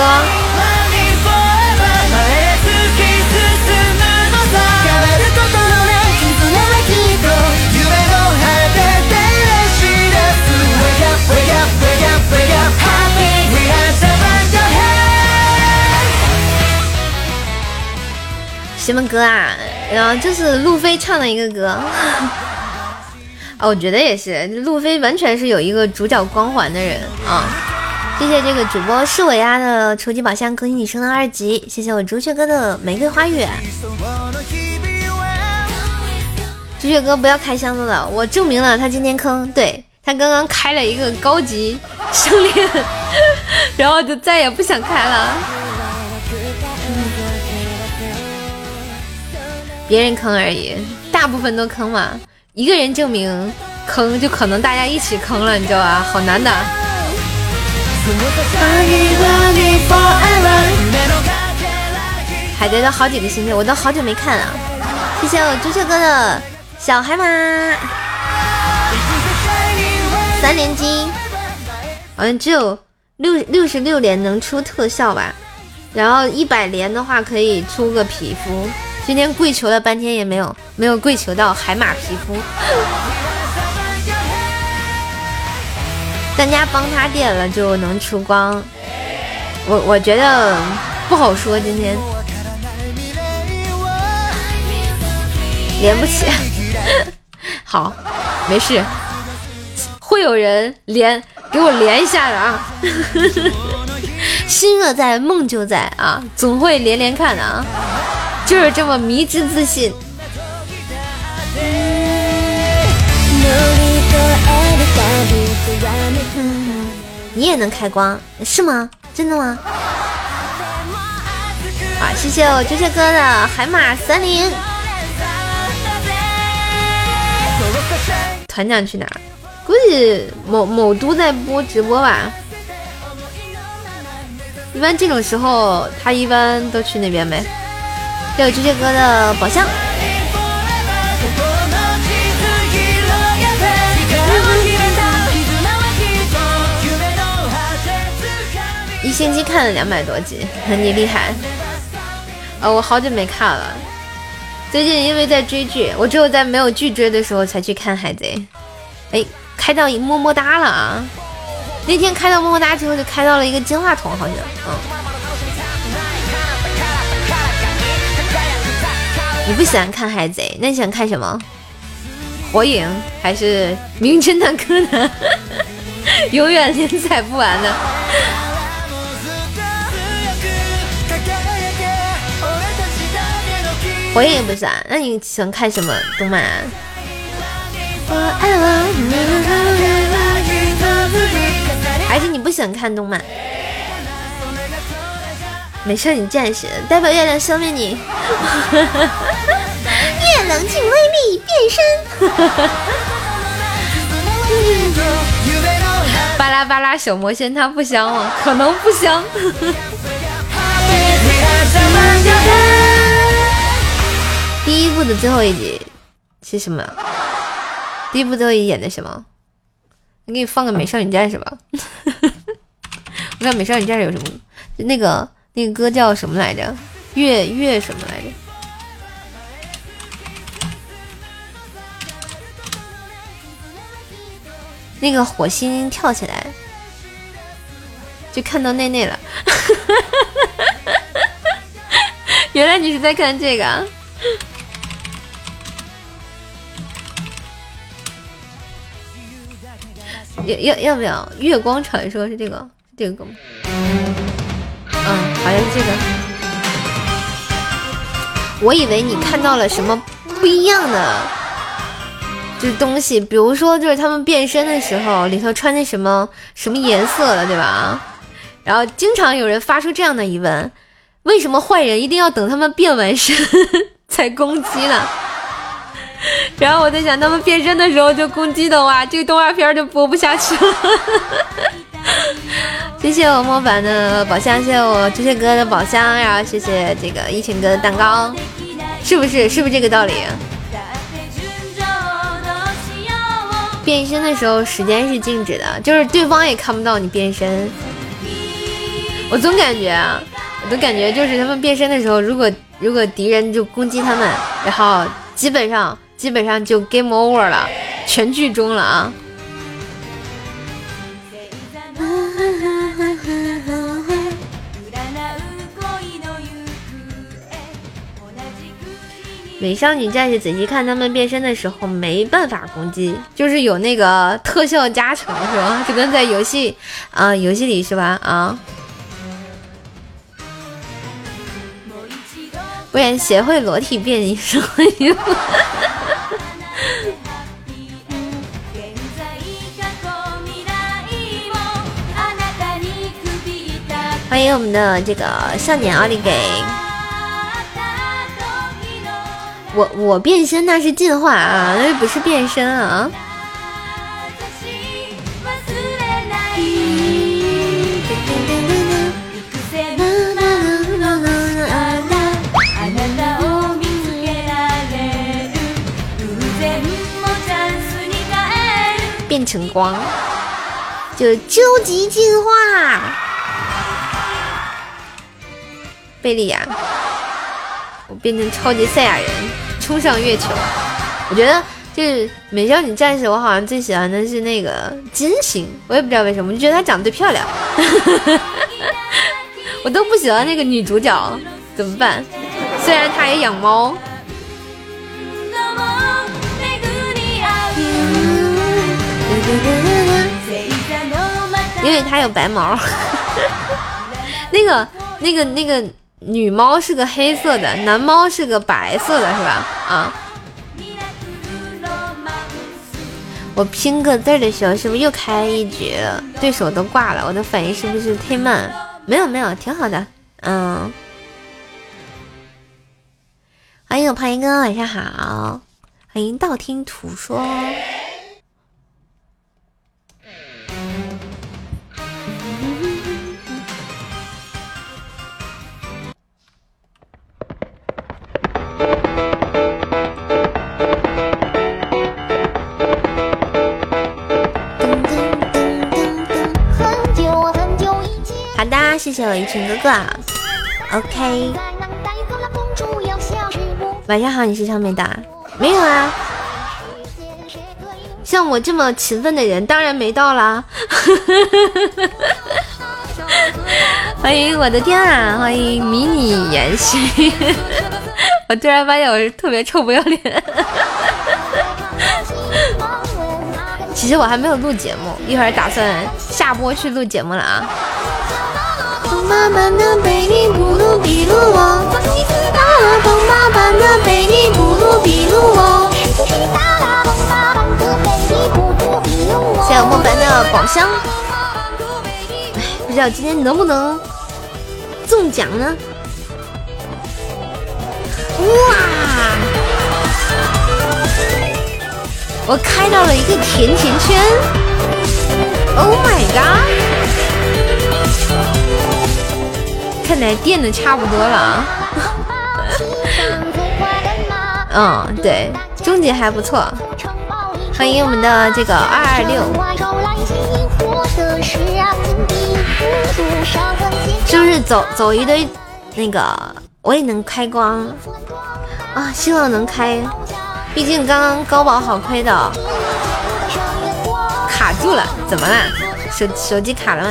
什么歌啊？然后就是路飞唱的一个歌。哦，我觉得也是，路飞完全是有一个主角光环的人啊。谢谢这个主播是我呀的初级宝箱，恭喜你升到二级。谢谢我朱雀哥的玫瑰花语。朱雀哥不要开箱子了，我证明了他今天坑，对他刚刚开了一个高级项链，然后就再也不想开了。别人坑而已，大部分都坑嘛。一个人证明坑，就可能大家一起坑了，你知道吧？好难的。海贼都好几个星期，我都好久没看了。谢谢我朱雀哥的小海马，三连击，好像只有六六十六连能出特效吧，然后一百连的话可以出个皮肤。今天跪求了半天也没有，没有跪求到海马皮肤。咱家帮他点了就能出光，我我觉得不好说。今天连不起，好，没事，会有人连给我连一下的啊！心若在，梦就在啊，总会连连看的啊，就是这么迷之自信。你也能开光是吗？真的吗？好，谢谢我朱雀哥的海马三零。团长去哪儿？估计某某都在播直播吧。一般这种时候，他一般都去那边呗。谢我朱雀哥的宝箱。一星期看了两百多集，你厉害。呃，我好久没看了，最近因为在追剧，我只有在没有剧追的时候才去看海贼。哎，开到么么哒了啊！那天开到么么哒之后，就开到了一个金话筒，好像。嗯。你不喜欢看海贼，那你想看什么？火影还是名侦探柯南？永远连载不完的。我也不是啊，那你喜欢看什么动漫？啊还是你不喜欢看动漫？没事，你战士代表月亮消灭你，月冷静威力变身，巴拉巴拉小魔仙它不香吗？可能不香。第一部的最后一集是什么？第一部最后一集演的什么？我给你放个美少女战士吧。我看美少女战士有什么？那个。那个歌叫什么来着？月月什么来着？那个火星跳起来，就看到内内了。原来你是在看这个？要要要不要？月光传说是这个这个吗？嗯，好像是这个。我以为你看到了什么不一样的，就是东西，比如说就是他们变身的时候里头穿的什么什么颜色的，对吧？然后经常有人发出这样的疑问：为什么坏人一定要等他们变完身 才攻击呢？然后我在想，他们变身的时候就攻击的话，这个动画片就播不下去了。谢谢我莫凡的宝箱，谢谢我这些哥的宝箱，然后谢谢这个一群哥的蛋糕，是不是？是不是这个道理？变身的时候时间是静止的，就是对方也看不到你变身。我总感觉啊，我都感觉就是他们变身的时候，如果如果敌人就攻击他们，然后基本上基本上就 game over 了，全剧终了啊。美少女战士仔细看他们变身的时候没办法攻击，就是有那个特效加成是吧？就跟在游戏啊游戏里是吧？啊，不然协会裸体变异什么衣服？欢迎我们的这个少年奥利给。我我变身那是进化啊，那不是变身啊。晨光，就究极进化，贝利亚，我变成超级赛亚人。冲上月球，我觉得就是美少女战士，我好像最喜欢的是那个金星，我也不知道为什么，我就觉得她长得最漂亮。我都不喜欢那个女主角，怎么办？虽然她也养猫，因为它有白毛。那个、那个、那个。女猫是个黑色的，男猫是个白色的，是吧？啊！我拼个字的时候，是不是又开一局？对手都挂了，我的反应是不是忒慢？没有没有，挺好的。嗯，欢迎我胖一哥，晚上好。欢迎道听途说。谢谢我一群哥哥，OK。晚上好，你是上面的？没有啊。像我这么勤奋的人，当然没到啦。欢迎我的天啊！欢迎迷你延续。我突然发现我是特别臭不要脸。其实我还没有录节目，一会儿打算下播去录节目了啊。谢谢莫凡的宝箱。哎，不知道今天能不能中奖呢？哇！我开到了一个甜甜圈！Oh my god！看来垫的差不多了啊。嗯，对，终结还不错。欢迎我们的这个二二六，是不是走走一堆那个我也能开光啊？希望能开，毕竟刚刚高保好亏的，卡住了，怎么了？手手机卡了吗？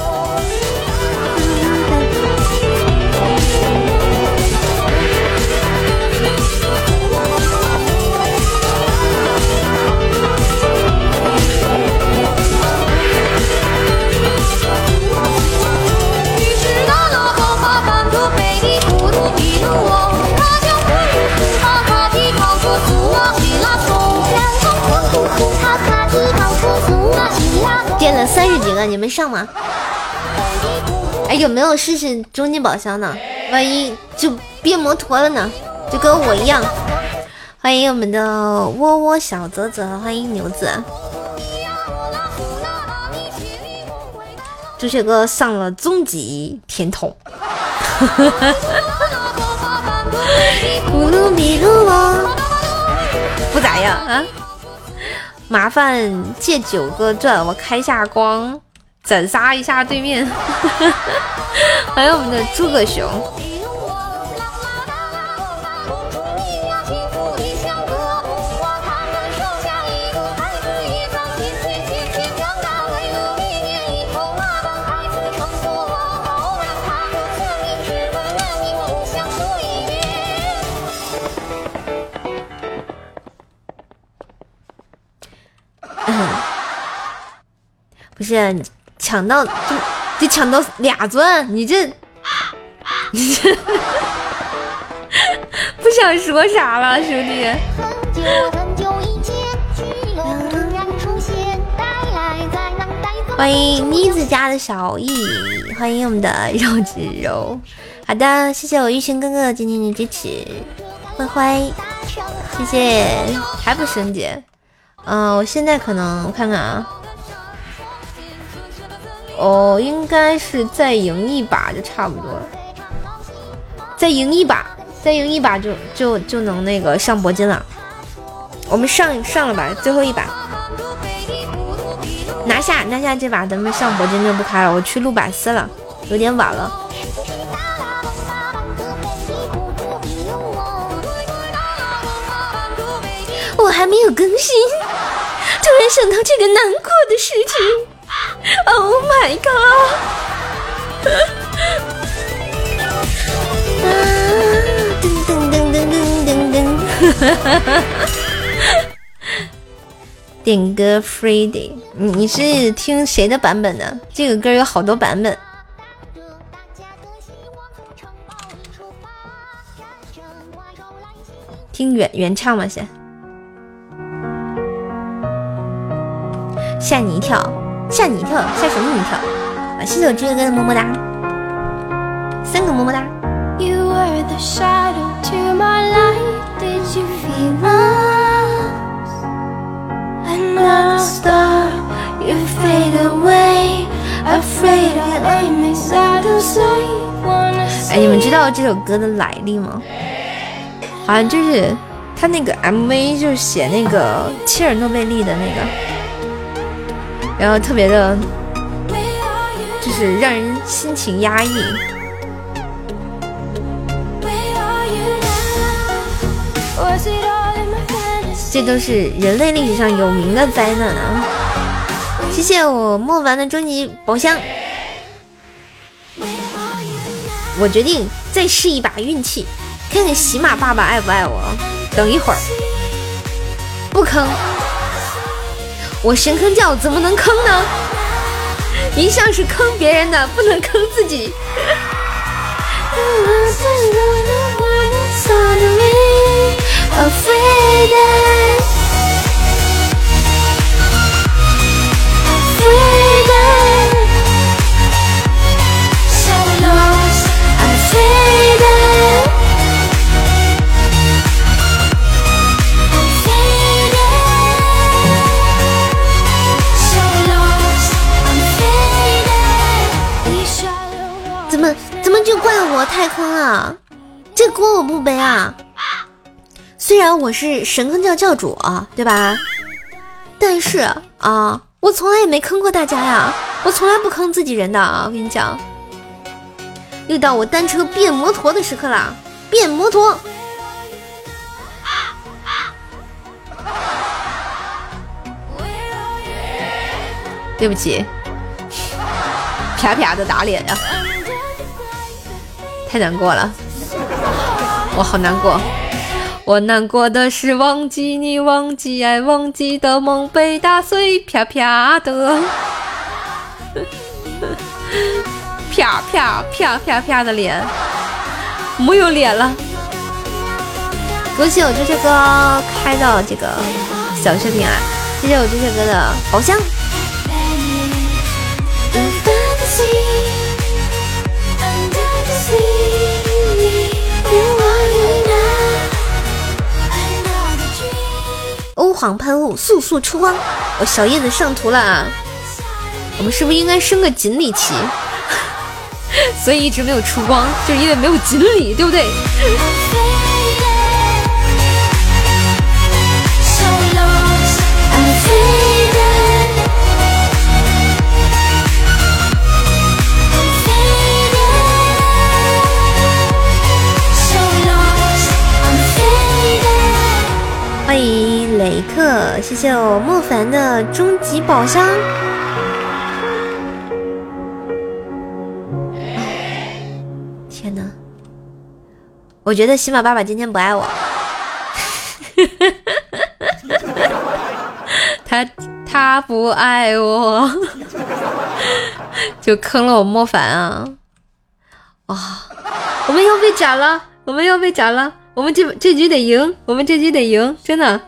三十几个，你们上吗？哎，有没有试试终极宝箱呢？万一就变摩托了呢？就跟我一样。欢迎我们的窝窝小泽泽，欢迎牛子。朱雀哥上了终极甜筒。不咋样啊？麻烦借九个钻，我开下光，斩杀一下对面。欢迎我们的诸葛熊。不是抢到就得抢到俩钻，你这 你这不想说啥了，兄弟。欢迎妮子家的小易，欢迎我们的肉子柔。好的，谢谢我玉轩哥哥今天的支持，灰灰，谢谢，还不升级？嗯，我现在可能我看看啊。哦，应该是再赢一把就差不多了，再赢一把，再赢一把就就就能那个上铂金了。我们上上了吧，最后一把，拿下拿下这把，咱们上铂金就不开了。我去录百思了，有点晚了。我还没有更新，突然想到这个难过的事情。Oh my god！噔噔噔噔噔噔噔，点歌 Freddy，你你是听谁的版本的？这个歌有好多版本。听原原唱吗？先吓你一跳。吓你一跳，吓什么你一跳？啊，谢谢我追哥哥的么么哒，三个么么哒。哎，你们知道这首歌的来历吗？好像就是他那个 MV 就是写那个切尔诺贝利的那个。然后特别的，就是让人心情压抑。这都是人类历史上有名的灾难啊！谢谢我莫凡的终极宝箱。我决定再试一把运气，看看喜马爸爸爱不爱我。等一会儿，不坑，我神坑教怎么能坑呢？一向是坑别人的，不能坑自己。是神坑教教主，对吧？但是啊，我从来也没坑过大家呀，我从来不坑自己人的啊！我跟你讲，又到我单车变摩托的时刻啦！变摩托，对不起，啪啪的打脸呀，太难过了，我好难过。我难过的是忘记你，忘记爱，忘记的梦被打碎，啪啪的，啪啪啪啪啪的脸，没有脸了。恭喜我这些哥开到这个小视频啊！谢谢我这些哥的宝箱。防喷雾速速出光！我小叶子上图了啊！我们是不是应该升个锦鲤旗？所以一直没有出光，就是因为没有锦鲤，对不对？谢谢我莫凡的终极宝箱。天哪，我觉得喜马爸爸今天不爱我，他他不爱我，就坑了我莫凡啊！啊，我们要被斩了，我们要被斩了。我们这这局得赢，我们这局得赢，真的。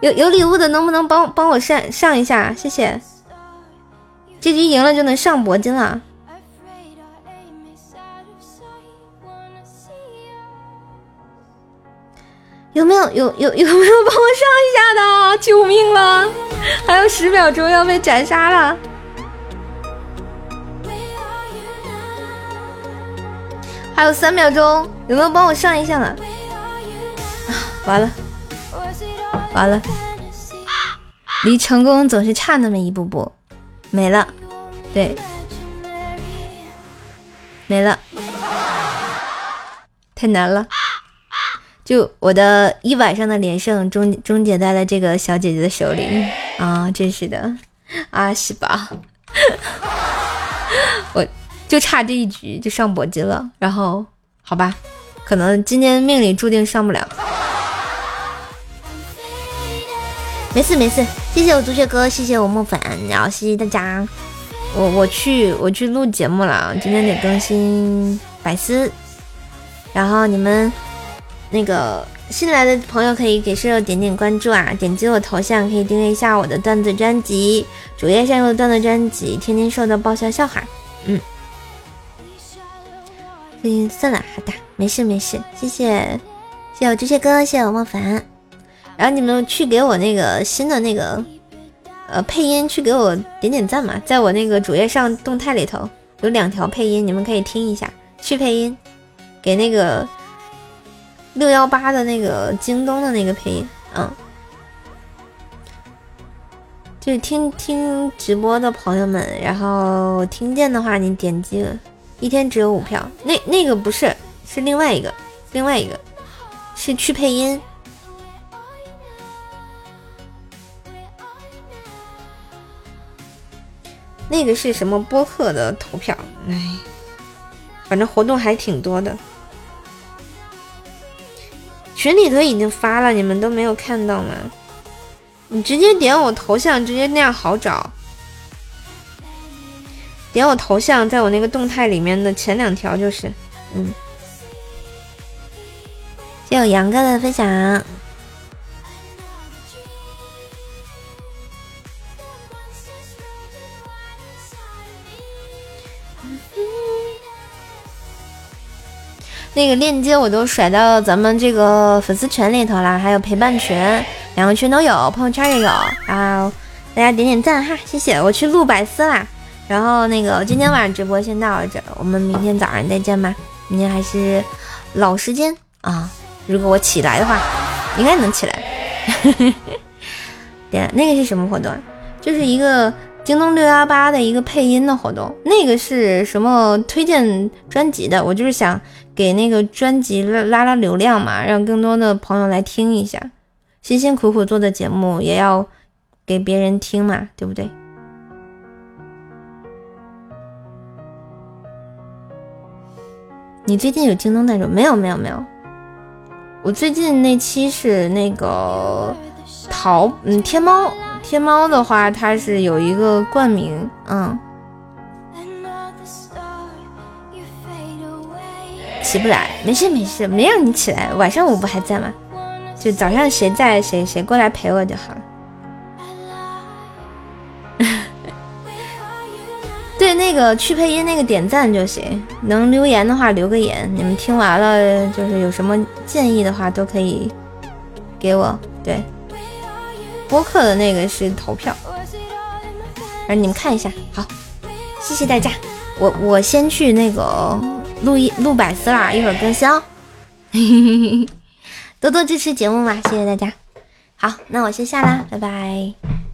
有有礼物的能不能帮帮我上上一下？谢谢。这局赢了就能上铂金了。有没有有有有没有帮我上一下的？救命了！还有十秒钟要被斩杀了。还有三秒钟，有没有帮我上一下了？啊，完了，完了，离成功总是差那么一步步，没了，对，没了，太难了，就我的一晚上的连胜终终结在了这个小姐姐的手里啊！真是的，啊是吧？我。就差这一局就上铂金了，然后好吧，可能今天命里注定上不了。没事没事，谢谢我朱雀哥，谢谢我木粉，然后谢谢大家。我我去我去录节目了，今天得更新百思。然后你们那个新来的朋友可以给舍友点点关注啊，点击我头像可以订阅一下我的段子专辑，主页上有段子专辑，天天受的爆笑笑话，嗯。嗯，算了，好的，没事没事，谢谢，谢谢我朱雀哥，谢谢我莫凡。然后你们去给我那个新的那个呃配音，去给我点点赞嘛，在我那个主页上动态里头有两条配音，你们可以听一下。去配音，给那个六幺八的那个京东的那个配音，嗯，就是听听直播的朋友们，然后听见的话，你点击。一天只有五票，那那个不是，是另外一个，另外一个是去配音。那个是什么播客的投票？哎，反正活动还挺多的。群里头已经发了，你们都没有看到吗？你直接点我头像，直接那样好找。点我头像，在我那个动态里面的前两条就是，嗯。谢谢杨哥的分享。那个链接我都甩到咱们这个粉丝群里头了，还有陪伴群，两个群都有，朋友圈也有啊。大家点点赞哈，谢谢。我去录百思啦，然后那个今天晚上直播先到这，我们明天早上再见吧。明天还是老时间啊，如果我起来的话，应该能起来。点那个是什么活动？就是一个。京东六幺八的一个配音的活动，那个是什么推荐专辑的？我就是想给那个专辑拉拉流量嘛，让更多的朋友来听一下。辛辛苦苦做的节目也要给别人听嘛，对不对？你最近有京东赞助？没有，没有，没有。我最近那期是那个淘，嗯，天猫。天猫的话，它是有一个冠名，嗯，起不来，没事没事，没让你起来，晚上我不还在吗？就早上谁在，谁谁过来陪我就好了。对，那个去配音那个点赞就行，能留言的话留个言。你们听完了，就是有什么建议的话都可以给我。对。播客的那个是投票，而你们看一下，好，谢谢大家，我我先去那个录一录百思啦，一会儿更新哦，多多支持节目嘛，谢谢大家，好，那我先下啦，拜拜。